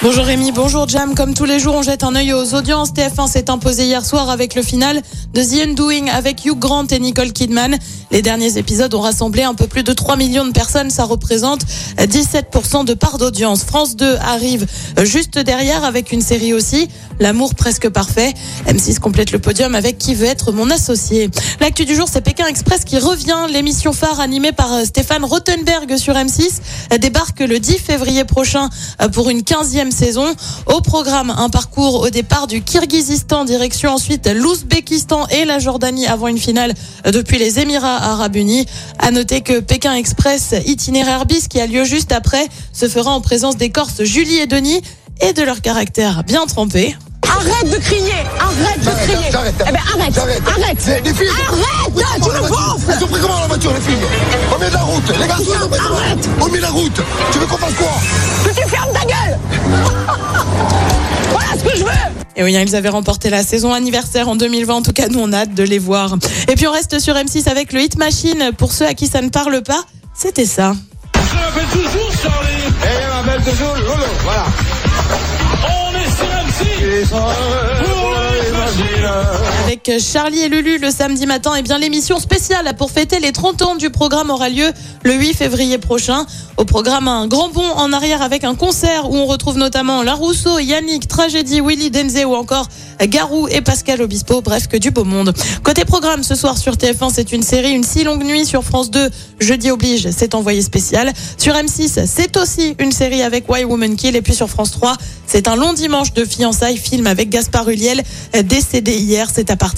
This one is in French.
Bonjour Rémi, bonjour Jam. Comme tous les jours, on jette un œil aux audiences. TF1 s'est imposé hier soir avec le final de The Undoing avec Hugh Grant et Nicole Kidman. Les derniers épisodes ont rassemblé un peu plus de 3 millions de personnes. Ça représente 17% de part d'audience. France 2 arrive juste derrière avec une série aussi, L'amour presque parfait. M6 complète le podium avec Qui veut être mon associé. L'actu du jour, c'est Pékin Express qui revient. L'émission phare animée par Stéphane Rothenberg sur M6 débarque le 10 février prochain pour une 15e saison. Au programme, un parcours au départ du Kirghizistan, direction ensuite l'Ouzbékistan et la Jordanie avant une finale depuis les Émirats Arabes Unis. À noter que Pékin Express itinéraire bis qui a lieu juste après se fera en présence des Corses Julie et Denis et de leur caractère bien trempé. Arrête de crier Arrête de crier J'arrête. Eh ben arrête. Arrête C'est des filles. Arrête Tu voiture. gonfles Elles ont pris comment la voiture, les filles Au milieu de la route. Les garçons, ils ont pris comment Arrête. Au milieu de la route. Tu veux qu'on fasse quoi? Et oui, hein, ils avaient remporté la saison anniversaire en 2020. En tout cas, nous, on a hâte de les voir. Et puis, on reste sur M6 avec le Hit Machine. Pour ceux à qui ça ne parle pas, c'était ça. Je m'appelle toujours Charlie. Eh, elle m'appelle toujours Lolo. Voilà. On est sur M6 pour le machine. Charlie et Lulu le samedi matin, et bien l'émission spéciale pour fêter les 30 ans du programme aura lieu le 8 février prochain. Au programme, un grand bond en arrière avec un concert où on retrouve notamment La Rousseau, Yannick, Tragédie, Willy Denze ou encore Garou et Pascal Obispo. Bref, que du beau monde. Côté programme, ce soir sur TF1, c'est une série, une si longue nuit sur France 2. Jeudi oblige, c'est envoyé spécial. Sur M6, c'est aussi une série avec Why Woman Kill. Et puis sur France 3, c'est un long dimanche de fiançailles, film avec Gaspard Huliel, décédé hier. C'est à partir